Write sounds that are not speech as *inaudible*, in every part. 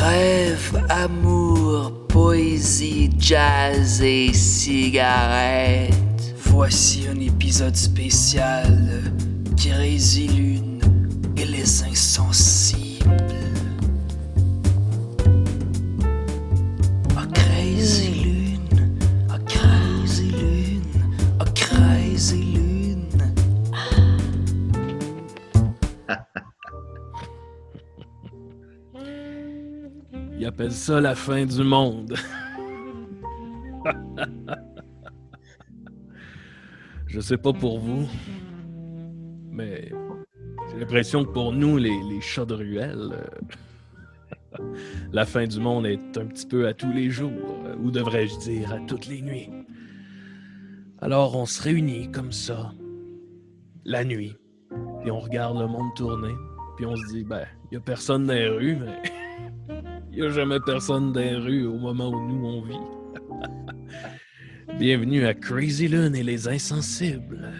Rêve, amour, poésie, jazz et cigarette. Voici un épisode spécial Crazy Lune et les insensibles. Ils appellent ça la fin du monde. *laughs* Je sais pas pour vous, mais j'ai l'impression que pour nous, les, chats de ruelle, euh, *laughs* la fin du monde est un petit peu à tous les jours, euh, ou devrais-je dire à toutes les nuits. Alors on se réunit comme ça, la nuit, puis on regarde le monde tourner, puis on se dit, ben, il y a personne dans les rues, mais il y a jamais personne dans les rues au moment où nous on vit. *laughs* Bienvenue à Crazy Lune et les insensibles.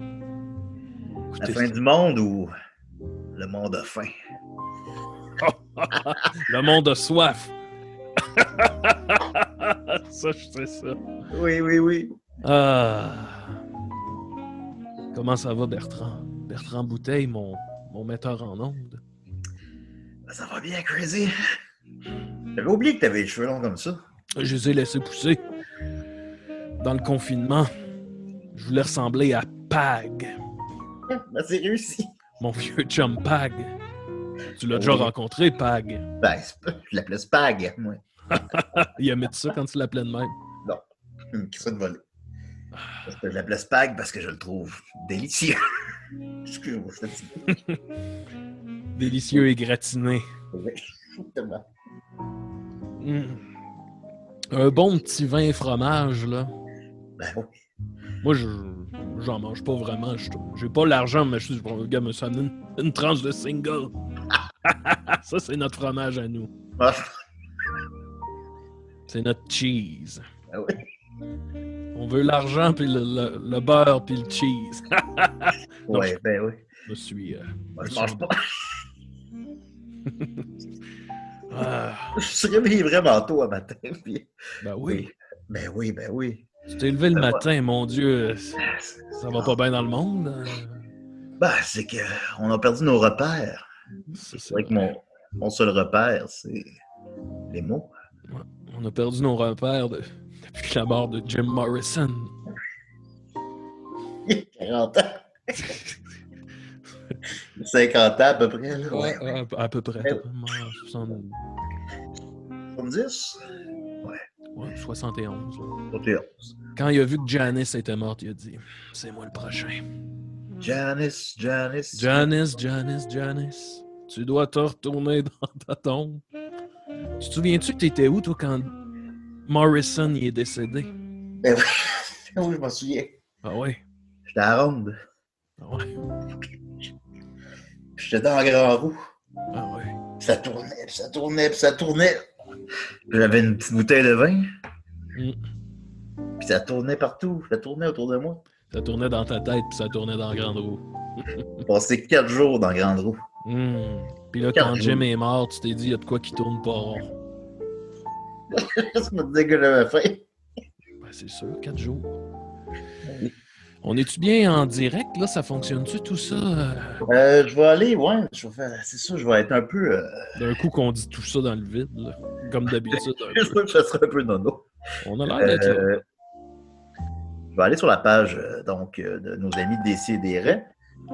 La Écoutez fin ça. du monde ou le monde a faim? *laughs* Le monde a soif. *laughs* ça, je sais ça. Oui, oui, oui. Ah. Comment ça va, Bertrand? Bertrand Bouteille, mon, mon metteur en ondes. Ça va bien, Crazy. J'avais oublié que t'avais les cheveux longs comme ça. Je les ai laissés pousser. Dans le confinement, je voulais ressembler à Pag, Ben, c'est réussi. mon vieux chum Pag. Tu l'as déjà rencontré, Pag. Ben, je l'appelais Spag, moi. *laughs* Il a mis ça quand tu l'appelais de même. Hum, Qui ça de voler? Parce que je l'appelais Spag parce que je le trouve délicieux. *laughs* Excuse-moi, je dis. *laughs* Délicieux et gratiné. Oui, exactement. Mm. Un bon petit vin et fromage, là. Ben oui. Moi, je j'en mange pas vraiment. Je- J'ai pas l'argent, mais je suis bon, gars, me ça donne une, une tranche de single. *laughs* ça, c'est notre fromage à nous. Ah, C'est notre cheese. ben oui. On veut l'argent, puis le, le- le beurre, puis le cheese. *laughs* Ouais, ben oui. je me suis... euh, Moi, je mange pas. Ah, Je suis réveillé vraiment tôt un matin. *laughs* Puis... ben oui. Ben oui, ben oui. Tu t'es levé le matin, mon Dieu. Ça va pas bien dans le monde. euh, Ben, c'est que on a perdu nos repères. C'est vrai que mon, mon seul repère, c'est les mots. On a perdu nos repères de- depuis la mort de Jim Morrison. *laughs* 40 ans. *laughs* 50 ans à peu près. Là. Ouais, Ouais. à, peu près. Ouais. Mort 60 70? ouais, 71. ouais. 71. Quand il a vu que Janice était morte, il a dit C'est moi le prochain. Janice, Janice. Janice, Janice, Janice, tu dois te retourner dans ta tombe. Tu te souviens-tu que t'étais où, toi, quand Morrison y est décédé? Ben oui, *laughs* oui, je m'en souviens. Ah ouais. J'étais à ronde. Ah ouais. J'étais dans grand roue. Ah. Puis ça tournait, puis ça tournait, puis ça tournait. J'avais une petite bouteille de vin. Mm. Puis ça tournait partout. Ça tournait autour de moi. Ça tournait dans ta tête, puis ça tournait dans la grande roue. *laughs* Passé quatre jours dans la grande roue. Hmm. Puis là, quand. Jim est mort, tu t'es dit, il y a de quoi qui tourne pas rond. *laughs* Ça me disait que j'avais faim. Ben, c'est sûr, quatre jours. On est-tu bien en direct, là? Ça fonctionne-tu, tout ça? euh, Euh, je vais aller, ouais. je vais faire- C'est ça, je vais être un peu. euh, D'un coup qu'on dit tout ça dans le vide, là. Comme d'habitude. je *laughs* vais ça sera un peu nono. On a l'air d'être là. Je vais aller sur la page donc, de nos amis Décidérés.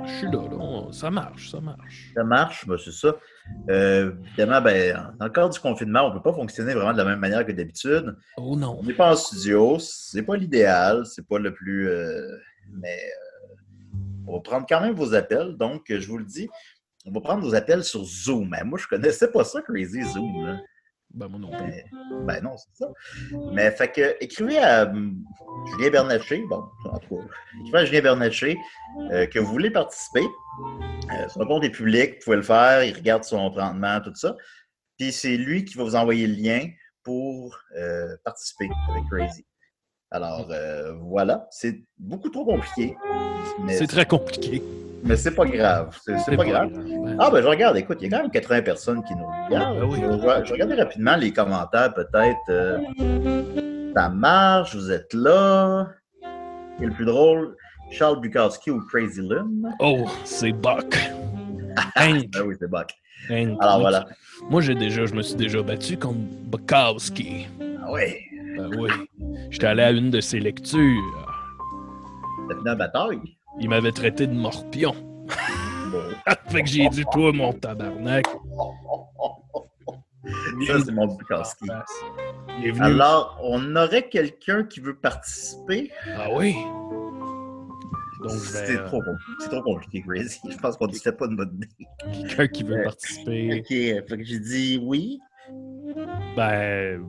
Je suis là, là. Ça marche, ça marche. Ça marche, ben, c'est ça. Évidemment, ben, dans le cadre du confinement, on ne peut pas fonctionner vraiment de la même manière que d'habitude. Oh non. On n'est pas en studio, c'est pas l'idéal, c'est pas le plus. Euh, mais euh, on va prendre quand même vos appels. Donc, euh, je vous le dis, on va prendre vos appels sur Zoom. Mais moi, je connaissais pas ça, Crazy Zoom. là. Ben, moi non plus. Mais- ben non, c'est ça. Mais fait que écrivez à hum, Julien Bernatchez, bon, en tout cas, écrivez à Julien Bernatchez euh, que vous voulez participer. Euh, son compte est public, vous pouvez le faire, il regarde son rendement, tout ça. Puis c'est lui qui va vous envoyer le lien pour euh, participer avec Crazy. Alors euh, voilà, c'est beaucoup trop compliqué. C'est très compliqué. mais c'est pas grave. C'est pas grave. Ah, ben je regarde, écoute, il y a quand même 80 personnes qui nous regardent. Ah, ben oui. je, je regarder rapidement les commentaires, peut-être. euh, ça marche, vous êtes là. Est le plus drôle? Charles Bukowski ou Crazy Lune? Oh, c'est Buck. Hank. *laughs* Ben oui, c'est Buck. Hank. Alors voilà. Moi, j'ai déjà, je me suis déjà battu contre Bukowski. Ah oui, Ben oui. J'étais allé à une de ses lectures. t'as fini la bataille. Il m'avait traité de morpion. Bon. *laughs* fait que j'ai dit, toi, mon tabarnak. Ça, c'est mon Bukowski. Alors, on aurait quelqu'un qui veut participer? Ah oui? C'est euh, trop, trop compliqué, Crazy. *laughs* Je pense qu'on ne disait pas de bonne idée. quelqu'un qui veut Ouais. participer. Ok, fait que j'ai dit oui. Ben.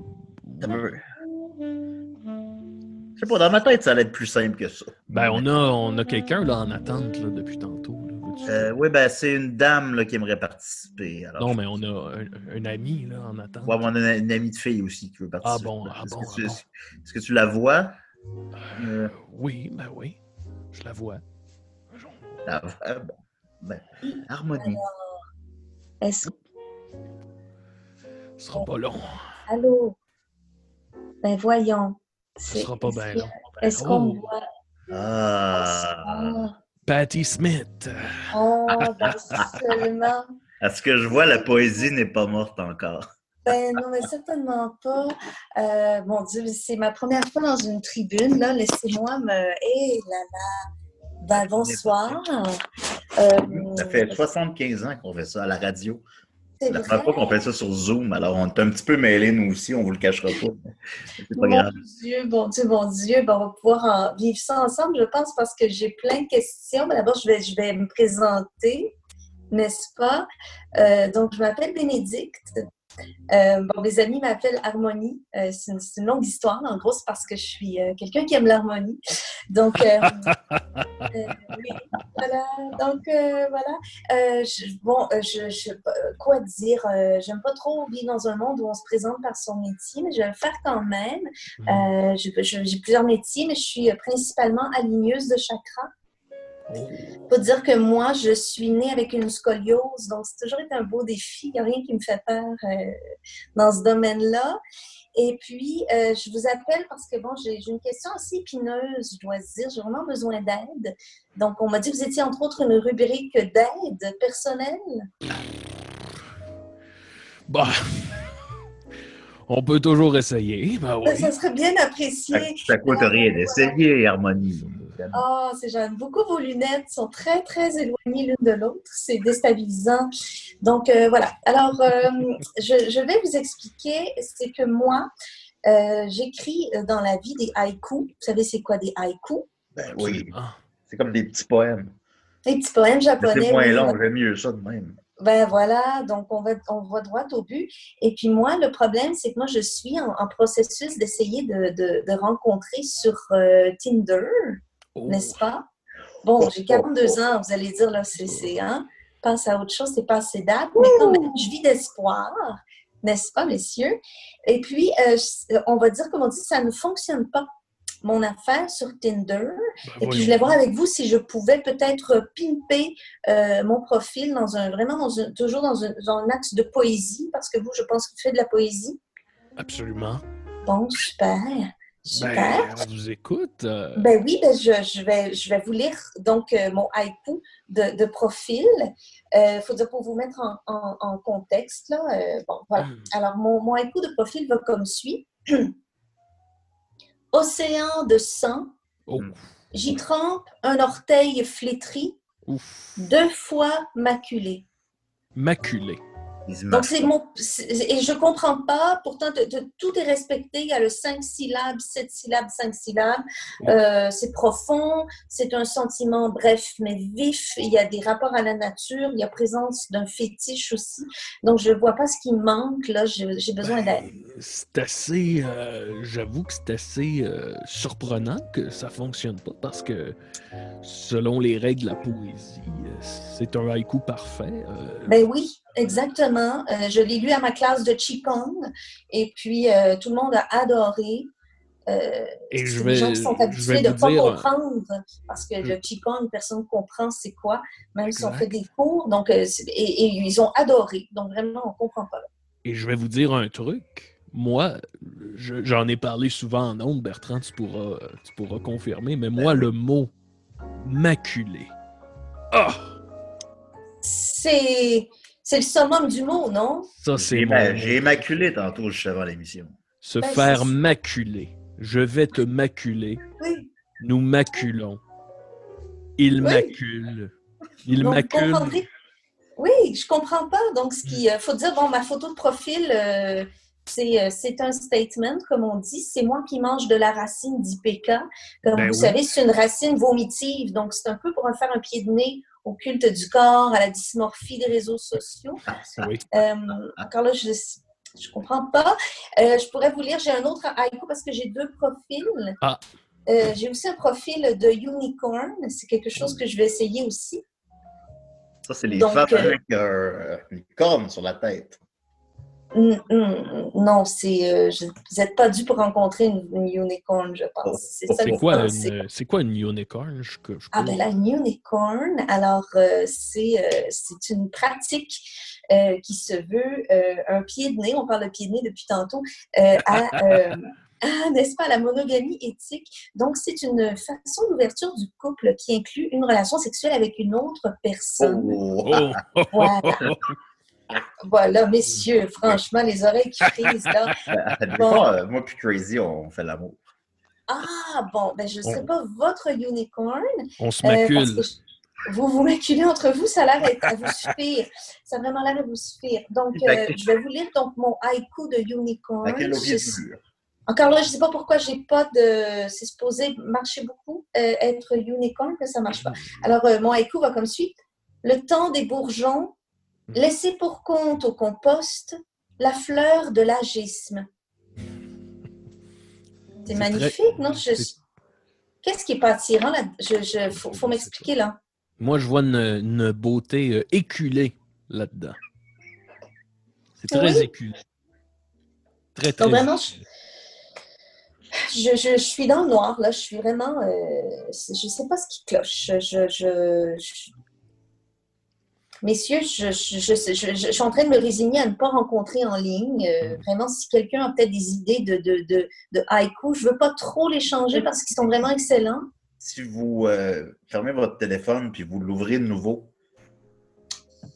Je sais pas, dans ma tête, ça allait être plus simple que ça. Ben, on a, on a quelqu'un là en attente là, depuis tantôt. là. Euh, oui, ben c'est une dame là, qui aimerait participer. Alors, non, mais on a un, un ami là en attente. Ouais, on a une, une amie de fille aussi qui veut participer. bon, ah Est-ce bon, que ah tu- bon. Est-ce que tu la vois? Euh, Oui, ben oui. Je la vois. la vois, bon. Ben, harmonie. Est-ce Ce sera pas long. Allô? Ben voyons. Ce sera pas est-ce bien long. Est-ce qu'on me Oh, voit? Ah. Patty Smith. oh, ben seulement. À ce que je vois, la poésie n'est pas morte encore? Ben non, mais certainement pas. Euh, mon Dieu, c'est ma première fois dans une tribune. Là, laissez-moi me. Hé là là. Ben bonsoir. Euh, Ça fait 75 ans qu'on fait ça à la radio. C'est la première fois qu'on fait ça sur Zoom. Alors, on est un petit peu mêlés, nous aussi, on vous le cachera pas. C'est pas Mon grave. Dieu, bon Dieu, mon Dieu, ben, on va pouvoir en vivre ça ensemble, je pense, parce que j'ai plein de questions. Ben, D'abord, je vais, je vais me présenter, n'est-ce pas? Euh, donc, je m'appelle Bénédicte. Euh, bon, mes amis m'appellent Harmonie. Euh, c'est une, longue histoire. En gros, c'est parce que je suis quelqu'un qui aime l'harmonie. Donc, *laughs* oui, voilà. Donc, voilà. Je- bon, je, je, quoi dire? J'aime pas trop vivre dans un monde où on se présente par son métier, mais je vais le faire quand même. Mhm. J'ai plusieurs métiers, mais je suis principalement aligneuse de chakras. Faut dire que moi, je suis née avec une scoliose, donc c'est toujours été un beau défi. Il n'y a rien qui me fait peur euh, dans ce domaine-là. Et puis, euh, je vous appelle parce que, bon, j'ai une question assez épineuse, je dois dire. J'ai vraiment besoin d'aide. Donc, on m'a dit que vous étiez, entre autres, une rubrique d'aide personnelle. Bah. On peut toujours essayer. Ben oui. Ça serait bien Ça, apprécié. ça coûte rien d'essayer, Harmonie. Ah, c'est j'aime beaucoup vos lunettes, sont très, très éloignées l'une de l'autre. C'est déstabilisant. Donc, euh, voilà. Alors, euh, je, je vais vous expliquer. C'est que moi, euh, j'écris dans la vie des haïkus. Vous savez, c'est quoi des haïkus? Ben oui, Absolument. c'est comme des petits poèmes. Des petits poèmes Mais japonais. C'est moins long, j'aime mieux ça de même. Ben voilà, donc on va, on va droit au but. Et puis moi, le problème, c'est que moi, je suis en, en processus d'essayer de, de, de rencontrer sur euh, Tinder, Oh. n'est-ce pas? Bon, j'ai 42 ans, vous allez dire, là, c'est, c'est, hein, pense à autre chose, c'est pas assez date, mais quand même, je vis d'espoir, n'est-ce pas, messieurs? Et puis, euh, on va dire, comme on dit, ça ne fonctionne pas, mon affaire sur Tinder. Ben Et puis, je voulais voir avec vous si je pouvais peut-être pimper euh, mon profil dans un, vraiment dans un, toujours dans un, dans un axe de poésie, parce que vous, je pense que vous faites de la poésie. Absolument. Bon, super. Super. Ben, on vous écoute. euh, Ben oui, ben je, je vais, je vais vous lire donc euh, mon haïku de, de profil. Il faut dire pour vous mettre en, en- en contexte. Là, euh, bon, voilà. hmm. Alors, mon, mon haïku de profil va comme suit. *clears throat* Océan de sang, Oh. j'y trempe un orteil flétri, Ouf. deux fois maculé. Maculé. Donc, c'est mon. Et je comprends pas, pourtant, de- de- tout est respecté. Il y a le 5 syllabes, 7 syllabes, 5 syllabes. Euh, c'est profond, c'est un sentiment bref mais vif. Il y a des rapports à la nature, il y a présence d'un fétiche aussi. Donc, je vois pas ce qui manque, là. J'ai besoin d'aide. Ben, C'est assez. euh, J'avoue que c'est assez euh, surprenant que ça fonctionne pas parce que, selon les règles de la poésie, c'est un haïku parfait. Ben oui, exactement. Euh, je l'ai lu à ma classe de Qigong et puis euh, tout le monde a adoré. euh, Et je vais, des gens qui sont je habitués de ne pas dire, comprendre parce que le Hmm. Qigong, personne ne comprend c'est quoi, même si on Exact. fait des cours. Donc, et, et ils ont adoré. Donc, vraiment, on ne comprend pas. et je vais vous dire un truc. Moi, je- j'en ai parlé souvent en ondes, Bertrand, tu pourras, tu pourras confirmer, mais moi, le mot maculé. Ah! C'est c'est le summum du mot, non? Ça, c'est J'ai mon ma- mot. j'ai immaculé tantôt juste avant l'émission. Se Ben, faire c'est- maculer. Je vais te maculer. Oui. Nous maculons. Il Oui. macule. Il Donc, macule. comprendrez- Oui, je comprends pas. Donc, ce qui Hmm. euh, faut dire, bon, ma photo de profil, euh, c'est euh, c'est un statement, comme on dit. C'est moi qui mange de la racine d'IPK. Comme Ben vous oui. savez, c'est une racine vomitive. Donc, c'est un peu pour faire un pied de nez au culte du corps, à la dysmorphie des réseaux sociaux. Oui. Euh, encore là, je je comprends pas. Euh, je pourrais vous lire, j'ai un autre haïku parce que j'ai deux profils. Ah. Euh, j'ai aussi un profil de unicorn. C'est quelque chose que je vais essayer aussi. Ça, c'est les Donc, femmes avec euh, une corne sur la tête. Mm, mm, Non, c'est euh, je- vous n'êtes pas dû pour rencontrer une, une unicorn, je pense. Oh, C'est ça C'est que quoi, une, c'est quoi une unicorn? Je, je Ah ben la unicorn, alors euh, c'est euh, c'est une pratique qui se veut un pied de nez, on parle de pied de nez depuis tantôt, à, à, n'est-ce pas, la monogamie éthique? Donc c'est une façon d'ouverture du couple qui inclut une relation sexuelle avec une autre personne. Oh. Oh! Voilà. *laughs* Voilà, messieurs, franchement, les oreilles qui frisent là. *laughs* Des Bon. fois, euh, moi puis Crazy, on fait l'amour. Ah bon, ben je ne serai pas votre unicorn. On se euh, macule. que vous vous maculez entre vous, ça a l'air à vous suffire. Ça a vraiment l'air de vous suffire. Donc, euh, je vais vous lire donc mon haïku de unicorn. À Je-? Encore là, je ne sais pas pourquoi j'ai pas de. C'est supposé marcher beaucoup, euh, être unicorn, mais ça marche pas. *laughs* Alors, euh, mon haïku va comme suit. Le temps des bourgeons, laissez pour compte au compost la fleur de l'agisme. C'est magnifique, non? Je- Qu'est-ce qui est pas attirant là? Je, je, faut, faut m'expliquer là. Moi, je vois une, une beauté euh, éculée là-dedans. C'est très Oui? éculé. Très, très Donc, vraiment. Je, je, je suis dans le noir, là. Je suis vraiment. euh, je sais pas ce qui cloche. Je- Messieurs, je, je, je, je- je- je suis en train de me résigner à ne pas rencontrer en ligne. Euh, vraiment, si quelqu'un a peut-être des idées de, de, de, de haïku, je veux pas trop les changer parce qu'ils sont vraiment excellents. Si vous euh, fermez votre téléphone puis vous l'ouvrez de nouveau.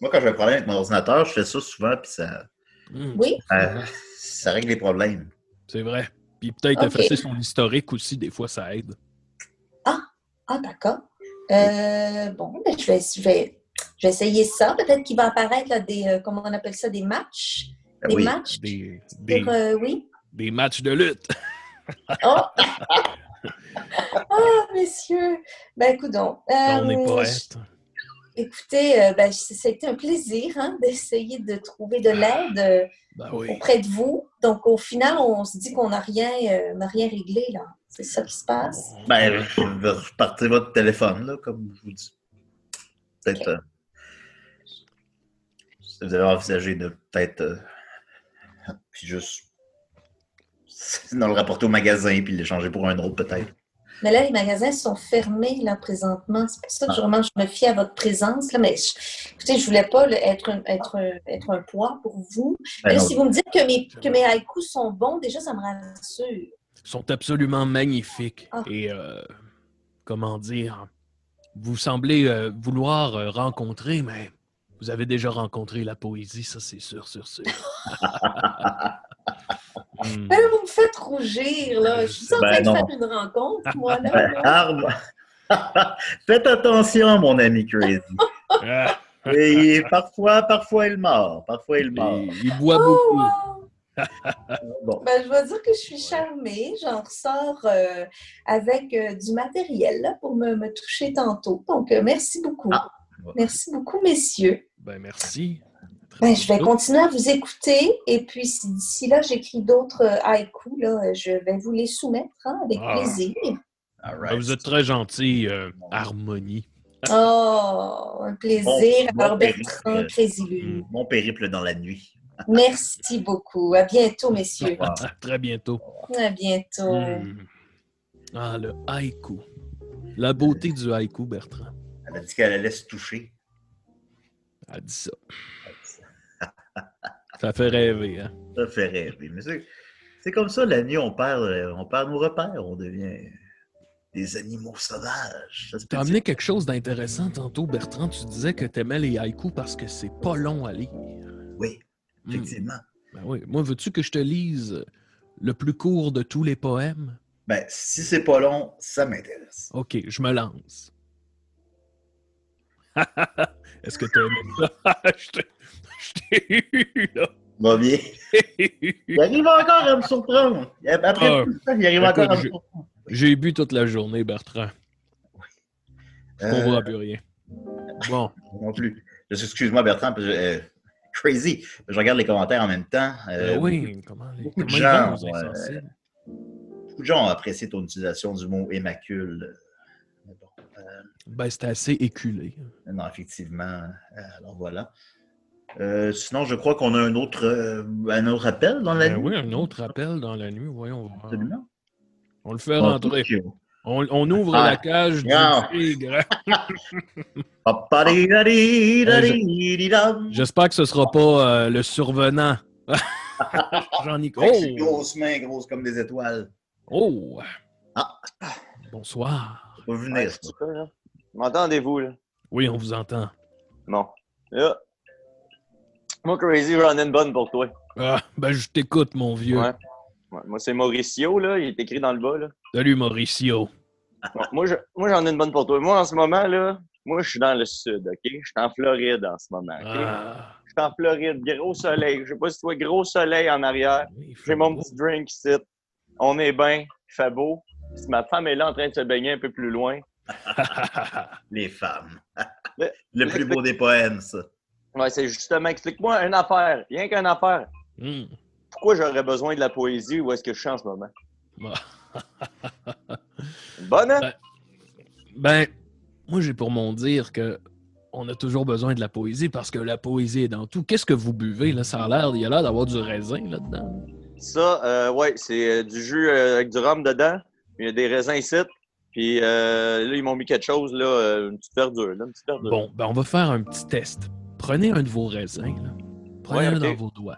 Moi, quand j'ai un problème avec mon ordinateur, je fais ça souvent puis ça, Hum, Oui? euh, ça règle les problèmes. C'est vrai. Puis peut-être Ok. effacer son historique aussi, des fois, ça aide. Ah, d'accord. Euh, bon, ben, je, vais, je, vais, je vais essayer ça. Peut-être qu'il va apparaître là, des. euh, comment on appelle ça? Des matchs? Ben Des oui. matchs. Des, des, Sur, euh, oui. des matchs de lutte. Oh! *laughs* Ah, messieurs! Ben, écoute donc. On est euh, poète. Écoutez, euh, ben, c- ça a été un plaisir hein, d'essayer de trouver de l'aide euh, Ben oui. auprès de vous. Donc, au final, on se dit qu'on n'a rien, euh, rien réglé, là. C'est ça qui se passe. Ben, repartez votre téléphone, là, comme je vous dis. Peut-être. euh, vous avez envisagé de peut-être. euh, puis juste. Sinon, le rapporter au magasin puis l'échanger pour un autre, peut-être. Mais là, les magasins sont fermés, là, présentement. C'est pour ça que vraiment, je me fie à votre présence, là. Mais, je, écoutez, je voulais pas là, être, un, être, un, être un poids pour vous. Ben là, si vous me dites que mes, que mes haïkus sont bons, déjà, ça me rassure. Ils sont absolument magnifiques. Ah. Et euh, comment dire, vous semblez euh, vouloir euh, rencontrer, mais vous avez déjà rencontré la poésie, ça c'est sûr, sûr, sûr. *laughs* Hmm. Ben, vous me faites rougir, là. Je suis en Ben train de non. faire une rencontre, moi, là. Ben, Arme. *laughs* Faites attention, mon ami Crazy. *laughs* Et parfois, parfois il mord. Parfois il mord. il, il boit Oh, beaucoup. wow! Bon. Ben, je dois dire que je suis charmée. J'en ressors euh, avec euh, du matériel là, pour me, me toucher tantôt. Donc, euh, merci beaucoup. Ah. Merci beaucoup, messieurs. Ben merci. Ben, je vais continuer à vous écouter. Et puis, si d'ici là, j'écris d'autres euh, haïkus, là, je vais vous les soumettre hein, avec Ah. plaisir. All Ben, right. vous êtes très gentil, euh, Harmonie. Oh, un plaisir. Bon- bon Alors, périple. Bertrand, Crazy Lune. Mon périple dans la nuit. Merci beaucoup. À bientôt, messieurs. *laughs* À très bientôt. À bientôt. Hmm. Ah, le haïku. La beauté du haïku, Bertrand. Elle a dit qu'elle allait se toucher. Elle dit ça. *laughs* Ça fait rêver, hein? Ça fait rêver. Mais c'est- comme ça, la nuit, on perd, euh, on perd nos repères. On devient des animaux sauvages. Peut T'as amené quelque chose d'intéressant tantôt, Bertrand. Tu disais que t'aimais les haïkus parce que c'est pas long à lire. Oui, Hmm. effectivement. Ben oui. Moi, veux-tu que je te lise le plus court de tous les poèmes? Ben, si c'est pas long, ça m'intéresse. Ok, je me lance. Est-ce que t'as aimé ça? *laughs* je t'ai- je eu, là. Va bien. *laughs* Il arrive encore à me surprendre. Après Ah. tout ça, il arrive Écoute, encore à me je- surprendre. J'ai bu toute la journée, Bertrand. Je Euh, comprends plus rien. Bon. non plus. Je- Excuse-moi, Bertrand, parce que, euh, crazy. Je regarde les commentaires en même temps. Euh, Ben oui, comment les, beaucoup de comment ils gens, insensibles? Beaucoup de gens ont apprécié ton utilisation du mot émacule. Ben, c'était assez éculé. non, effectivement. euh, alors voilà. Euh, sinon, je crois qu'on a un autre, euh, un autre appel dans la Ben nuit. oui, un autre appel dans la nuit, voyons voir. Absolument. On le fait Ah, rentrer. On, on ouvre Ah. la cage du tigre. *laughs* Paparidadidadididam. J'espère que ce sera pas euh, le survenant. *laughs* J'en ai... Oh! grosses mains, grosses comme des étoiles. Oh! Ah. Bonsoir. Venir, ça. Là. M'entendez-vous, là? Oui, on vous entend. Bon. Là. Moi, Crazy, j'en ai une bonne pour toi. Ah, ben, je t'écoute, mon vieux. Ouais. Ouais, Moi, c'est Mauricio, là. Il est écrit dans le bas, là. Salut, Mauricio. Moi, je- moi, j'en ai une bonne pour toi. Moi, en ce moment, là, moi, je suis dans le sud, OK? Je suis en Floride en ce moment, OK? Ah, Je suis en Floride, gros soleil. Je sais pas si tu vois, gros soleil en arrière. J'ai mon beau. petit drink ici. On est bien, il fait beau. Si ma femme est là en train de se baigner un peu plus loin. *laughs* Les femmes. Le- *laughs* Le plus beau des poèmes, ça. Ouais, c'est justement, explique-moi une affaire, rien qu'une affaire. Hmm. Pourquoi j'aurais besoin de la poésie ou est-ce que je suis en ce moment? Bon. *laughs* Bonne, hein? Ben, Ben, moi, j'ai pour mon dire que on a toujours besoin de la poésie parce que la poésie est dans tout. Qu'est-ce que vous buvez, là? Ça a l'air, il y a l'air d'avoir du raisin là-dedans. Ça, euh, ouais, c'est euh, du jus euh, avec du rhum dedans. Il y a des raisins ici. Puis euh, là, ils m'ont mis quelque chose, là, euh, une petite verdure. Là, une petite verdure. Bon, ben, on va faire un petit test. Prenez un de vos raisins, là. Prenez-le Ouais, ok. dans vos doigts.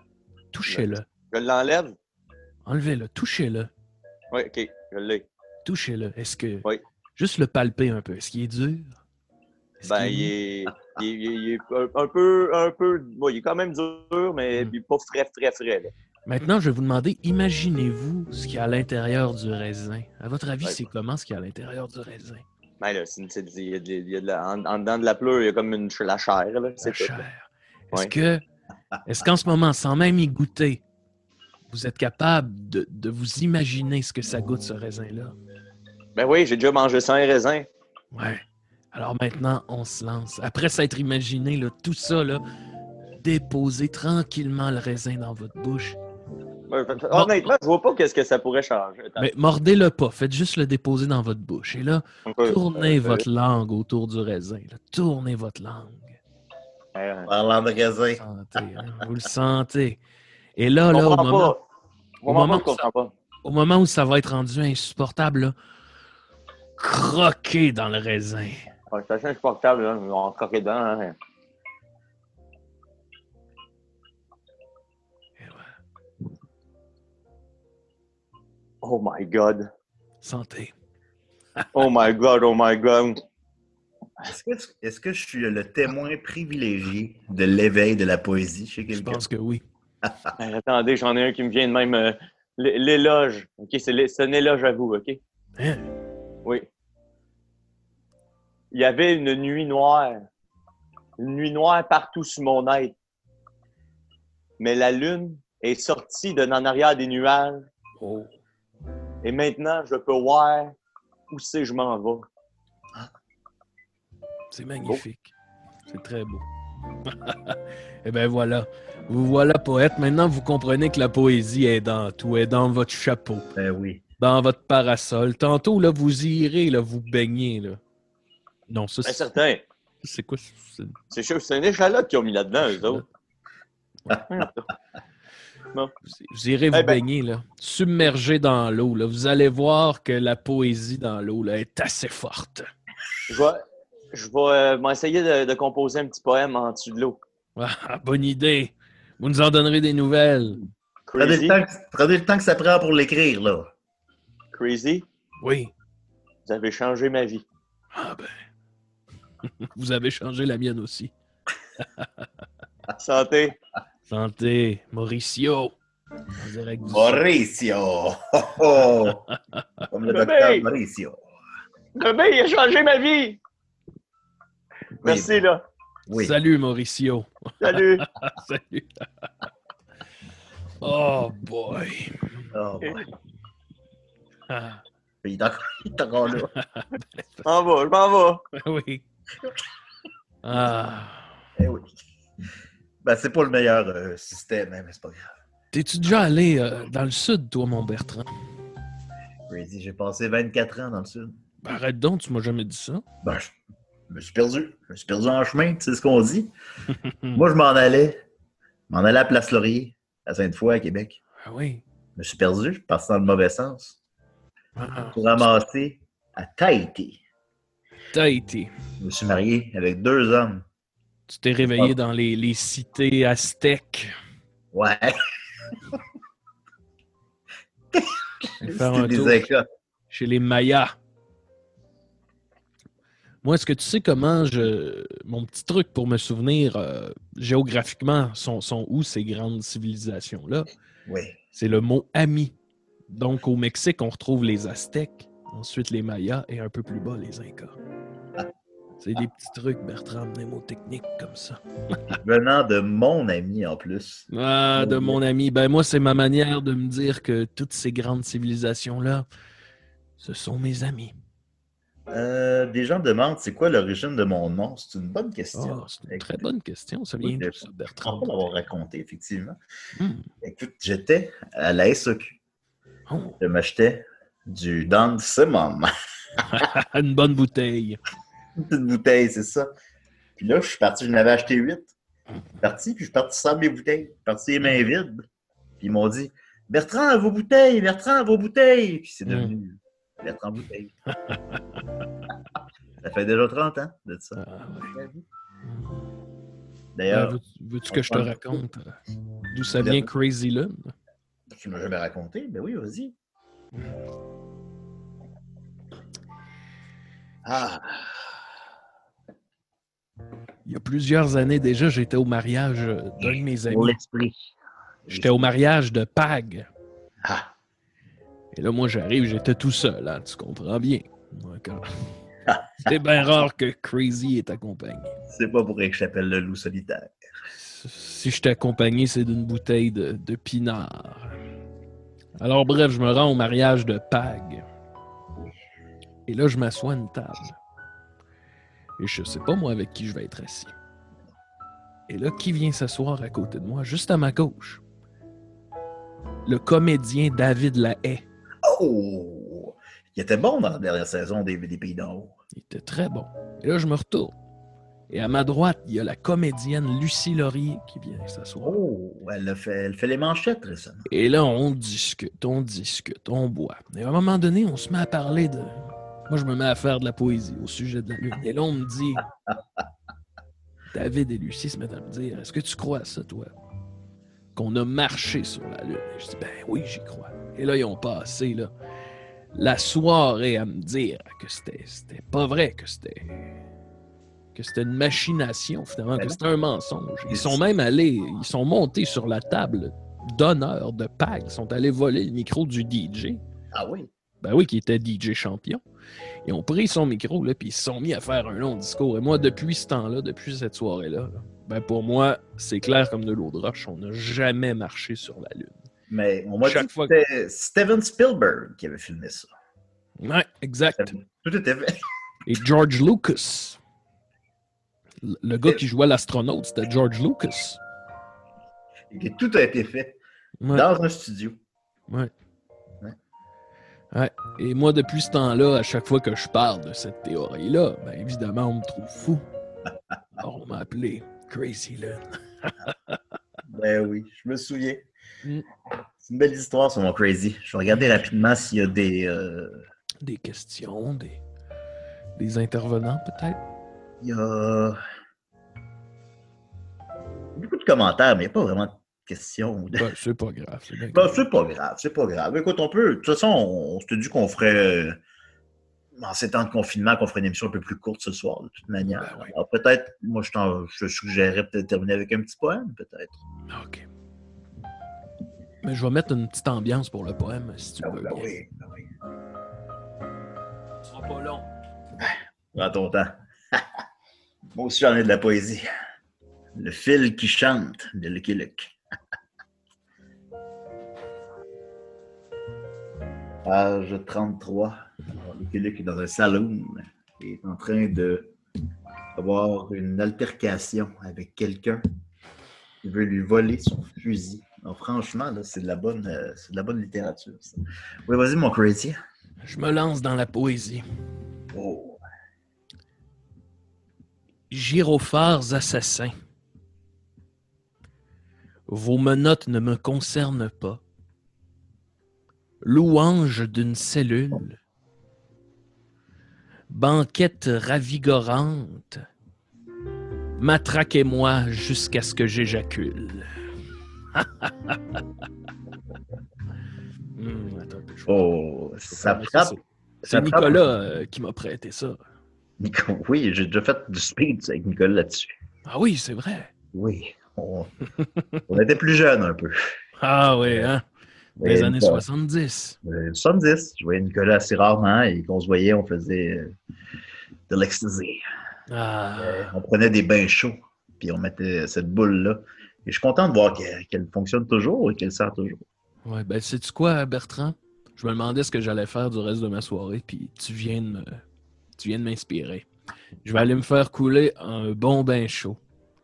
Touchez-le. Je l'enlève? Enlevez-le. Touchez-le. Oui, OK, je l'ai. Touchez-le. Est-ce que. Oui. Juste le palper un peu. Est-ce qu'il est dur? Ben, il est, il, est- il est un, un peu, un peu, bon, il est quand même dur, mais Mm. pas frais, frais, frais. Là. Maintenant, je vais vous demander, imaginez-vous ce qu'il y a à l'intérieur du raisin? À votre avis, Ouais. c'est comment ce qu'il y a à l'intérieur du raisin? Ben là, c'est, c'est- il y a, de- il y a de la, en, en dedans de la pleure, il y a comme une, la chair. Là, La c'est tout. chair. Est-ce Ouais. que, est-ce qu'en ce moment, sans même y goûter, vous êtes capable de, de vous imaginer ce que ça goûte, ce raisin-là? Ben oui, j'ai déjà mangé ça un raisin. Ouais. Alors maintenant, on se lance. Après s'être imaginé là, tout ça, là, déposez tranquillement le raisin dans votre bouche. Honnêtement, je vois pas qu'est-ce que ça pourrait changer. Mais mordez-le pas, faites juste le déposer dans votre bouche. Et là, tournez Euh, votre langue autour du raisin. là. Tournez votre langue. Parlant de raisin. Sentez, hein, Vous le sentez. Et là, là, au moment, pas. Au moment pas. au où ça va être rendu insupportable, là, croquez dans le raisin. Ouais, c'est assez insupportable, là. On va croquer dedans. Hein. Oh my God. Sentez. Oh my God, oh my God. Est-ce que, je suis le témoin privilégié de l'éveil de la poésie chez Je quelqu'un? pense que oui. *laughs* Attendez, j'en ai un qui me vient de même. euh, l'éloge. OK, c'est l'é- c'est un éloge à vous, OK? Hein? Oui. Il y avait une nuit noire. Une nuit noire partout sur mon être. Mais la lune est sortie de en arrière des nuages. Oh. Et maintenant, je peux voir où c'est je m'en vais. C'est magnifique. C'est très beau. *laughs* Et bien voilà. Vous voilà poète. Maintenant, vous comprenez que la poésie est dans tout, est dans votre chapeau, Ben oui. dans votre parasol. Tantôt, là, vous irez, là, vous baigner, là. Non, ça, Ben, c'est certain. c'est quoi? C'est c'est une échalote qu'ils ont mis là-dedans, eux autres. Vous, vous irez vous Eh ben- baigner, là. Submergé dans l'eau, là. Vous allez voir que la poésie dans l'eau, là, est assez forte. Je vais, je vais euh, m'essayer de, de composer un petit poème en dessous de l'eau. Ah, bonne idée. Vous nous en donnerez des nouvelles. Prenez Crazy, le, temps que, prenez le temps que ça prend pour l'écrire, là. crazy, Oui. vous avez changé ma vie. Ah ben. *laughs* Vous avez changé la mienne aussi. Santé. *laughs* Santé, Mauricio. Mauricio! Oh, oh. Comme le Bébé! docteur Mauricio. Bébé, il a changé ma vie. Merci, là. Oui. Salut, Mauricio. Salut. *laughs* Salut. oh boy. Oh, boy. Ah, Il est encore, il est encore là. *laughs* Je m'en vais, je m'en vais. oui. Ah. Eh oui. Ben, c'est pas le meilleur euh, système, hein, mais c'est pas grave. T'es-tu déjà allé euh, dans le sud, toi, mon Bertrand? Crazy, j'ai passé 24 ans dans le sud. Ben, arrête donc, tu m'as jamais dit ça. Ben, je me suis perdu. Je me suis perdu en chemin, tu sais ce qu'on dit. *laughs* Moi, je m'en allais. Je m'en allais à Place Laurier, à Sainte-Foy, à Québec. Ah oui. Je me suis perdu, je suis parti dans le mauvais sens. Ah, ah. Pour ramasser à Tahiti. T'as été. Je me suis marié avec deux hommes. Tu t'es réveillé dans les, les cités aztèques. Ouais. *laughs* Faire un tour des chez les Mayas. Moi, est-ce que tu sais comment je. Mon petit truc pour me souvenir euh, géographiquement sont, sont où ces grandes civilisations-là? Oui. C'est le mot ami. Donc, au Mexique, on retrouve les Aztèques, ensuite les Mayas et un peu plus bas, les Incas. C'est des petits trucs, Bertrand, mnémotechniques comme ça. *laughs* Venant de mon ami en plus. Ah, de mon ami. Ben, moi, c'est ma manière de me dire que toutes ces grandes civilisations-là, ce sont mes amis. Euh, des gens demandent c'est quoi l'origine de mon nom? C'est une bonne question. Ah, c'est une très bonne question. Ça vient je- ça, Bertrand? pas l'avoir raconté, effectivement. Hmm. Écoute, j'étais à la SOQ. Oh, Je m'achetais du Don Simon. *laughs* une bonne bouteille. *laughs* Une petite bouteille, c'est ça. Puis là, je suis parti, je n'avais acheté huit. Je suis parti, puis je suis parti sans mes bouteilles. Je suis parti les mains vides. Puis ils m'ont dit Bertrand, vos bouteilles, Bertrand, vos bouteilles. Puis c'est devenu *laughs* Bertrand Bouteille. ça fait déjà 30 ans de ça. Ah, ouais. D'ailleurs, veux- Veux-tu que je te raconte euh, d'où ça vient Crazy Lune? tu m'as jamais raconté? Ben oui, vas-y. Ah, Il y a plusieurs années déjà, j'étais au mariage euh, d'un de mes amis. l'esprit. J'étais au mariage de Pag. Ah, Et là, moi, j'arrive, j'étais tout seul, hein, tu comprends bien. D'accord. C'était bien rare que Crazy est accompagné. c'est pas pour rien que je t'appelle le loup solitaire. Si je t'ai accompagné, c'est d'une bouteille de, de pinard. Alors, bref, je me rends au mariage de Pag. Et là, je m'assois à une table. Et je sais pas, moi, avec qui je vais être assis. Et là, qui vient s'asseoir à côté de moi, juste à ma gauche? Le comédien David Lahaye. Oh! Il était bon dans la dernière saison des, des Pays d'en haut. Il était très bon. Et là, je me retourne. Et à ma droite, il y a la comédienne Lucie Laurier qui vient s'asseoir. Oh! Elle, a fait, elle fait les manchettes récemment. Et là, on discute, on discute, on boit. Et à un moment donné, on se met à parler de. Moi, je me mets à faire de la poésie au sujet de la Lune. Et là, on me dit. *laughs* David et Lucie se mettent à me dire Est-ce que tu crois à ça, toi Qu'on a marché sur la Lune? Et je dis Ben oui, j'y crois. Et là, ils ont passé là, la soirée à me dire que c'était pas vrai, que c'était. que c'était une machination, finalement, Ben que non. c'était un mensonge. Ils sont même allés, ils sont montés sur la table d'honneur de Pag. Ils sont allés voler le micro du DJ. Ah oui? Ben oui, qui était DJ champion. Ils ont pris son micro, là, puis ils se sont mis à faire un long discours. Et moi, depuis ce temps-là, depuis cette soirée-là, là, ben pour moi, c'est clair comme de l'eau de roche. On n'a jamais marché sur la Lune. Mais on m'a dit que c'était Steven Spielberg qui avait filmé ça. Ouais, exact. Tout était fait. *laughs* Et George Lucas. Le gars qui jouait l'astronaute, c'était George Lucas. Et tout a été fait Ouais. dans un studio. Ouais. Et moi, depuis ce temps-là, à chaque fois que je parle de cette théorie-là, ben évidemment, on me trouve fou. *laughs* Alors, on m'a appelé Crazy Lune. *laughs* Ben oui, je me souviens. Mm. C'est une belle histoire sur mon Crazy. Je vais regarder rapidement s'il y a des. euh, Des questions, des, des intervenants peut-être? Il y a. Beaucoup de commentaires, mais il n'y a pas vraiment de questions. Ben, c'est pas grave. C'est bien Ben, pas grave, c'est pas grave. Écoute, on peut. De toute façon, on, on s'était dit qu'on ferait. euh, En ces temps de confinement, qu'on ferait une émission un peu plus courte ce soir, de toute manière. Ben oui. Alors peut-être, moi, je, t'en- je suggérerais peut-être terminer avec un petit poème, peut-être. OK. Mais je vais mettre une petite ambiance pour le poème, si tu Ah veux ben oui, ben oui. Ce sera pas long. Prends ton temps. *laughs* Moi aussi, j'en ai de la poésie. Le fil qui chante de Lucky Luke. *laughs* Page 33. Alors, Lucky Luke est dans un salon et est en train de avoir une altercation avec quelqu'un qui veut lui voler son fusil. Franchement, c'est de la bonne, euh, de la bonne littérature. ça. Oui, vas-y, mon crazy. Je me lance dans la poésie. Oh. Gyrophares assassins. Vos menottes ne me concernent pas. Louange d'une cellule. Banquette ravigorante. Matraquez-moi jusqu'à ce que j'éjacule. *laughs* Hmm, attends je Oh, ça frappe. c'est-. Nicolas euh, qui m'a prêté ça. Nico- Oui, j'ai déjà fait du speed avec Nicolas là-dessus. Ah oui, c'est vrai. Oui. On... on était plus jeunes un peu. Ah oui, hein? Et, années euh, 70. euh, 70. Je voyais Nicolas assez rarement et quand on se voyait, on faisait euh, de l'ecstasy. Ah, Euh, on prenait des bains chauds, puis on mettait cette boule-là. Et je suis content de voir qu'elle fonctionne toujours et qu'elle sert toujours. ouais, ben sais-tu quoi, Bertrand? Je me demandais ce que j'allais faire du reste de ma soirée, puis tu viens de me... Tu viens de m'inspirer. Je vais aller me faire couler un bon bain chaud.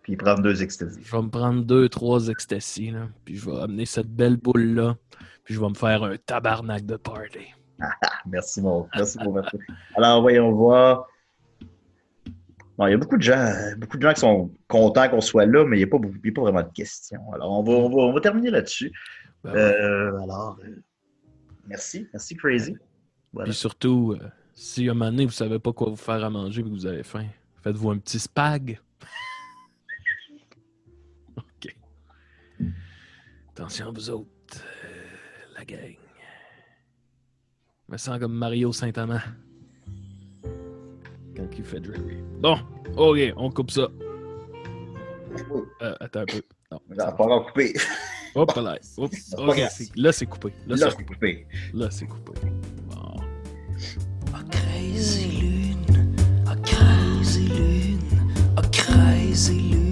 Puis prendre deux ecstasy. Je vais me prendre deux, trois ecstasy, là, puis je vais amener cette belle boule-là, puis je vais me faire un tabarnak de party. Ah, merci, mon. Merci pour votre. Alors, voyons voir. Bon, il y a beaucoup de gens, beaucoup de gens qui sont contents qu'on soit là, mais il n'y a, pas beaucoup- il y a pas vraiment de questions. Alors, on va, on va, on va terminer là-dessus. Ben ouais. Euh, alors, euh, merci. Merci, Crazy. Voilà. Puis surtout, euh, si à un moment donné, vous savez pas quoi vous faire à manger et que vous avez faim, faites-vous un petit spag. Attention, vous autres, euh, la gang. Je me sens comme Mario Saint-Amand. Quand il fait Dreary. Bon, OK, on coupe ça. *laughs* Euh, attends un peu. Non. On va pas encore couper. Hop là. Hop. *laughs* pas OK, grave. c'est- là, c'est coupé. Là, Là, c'est c'est coupé. coupé. Là, c'est coupé. Bon. A crazy lune, a crazy lune, a crazy lune.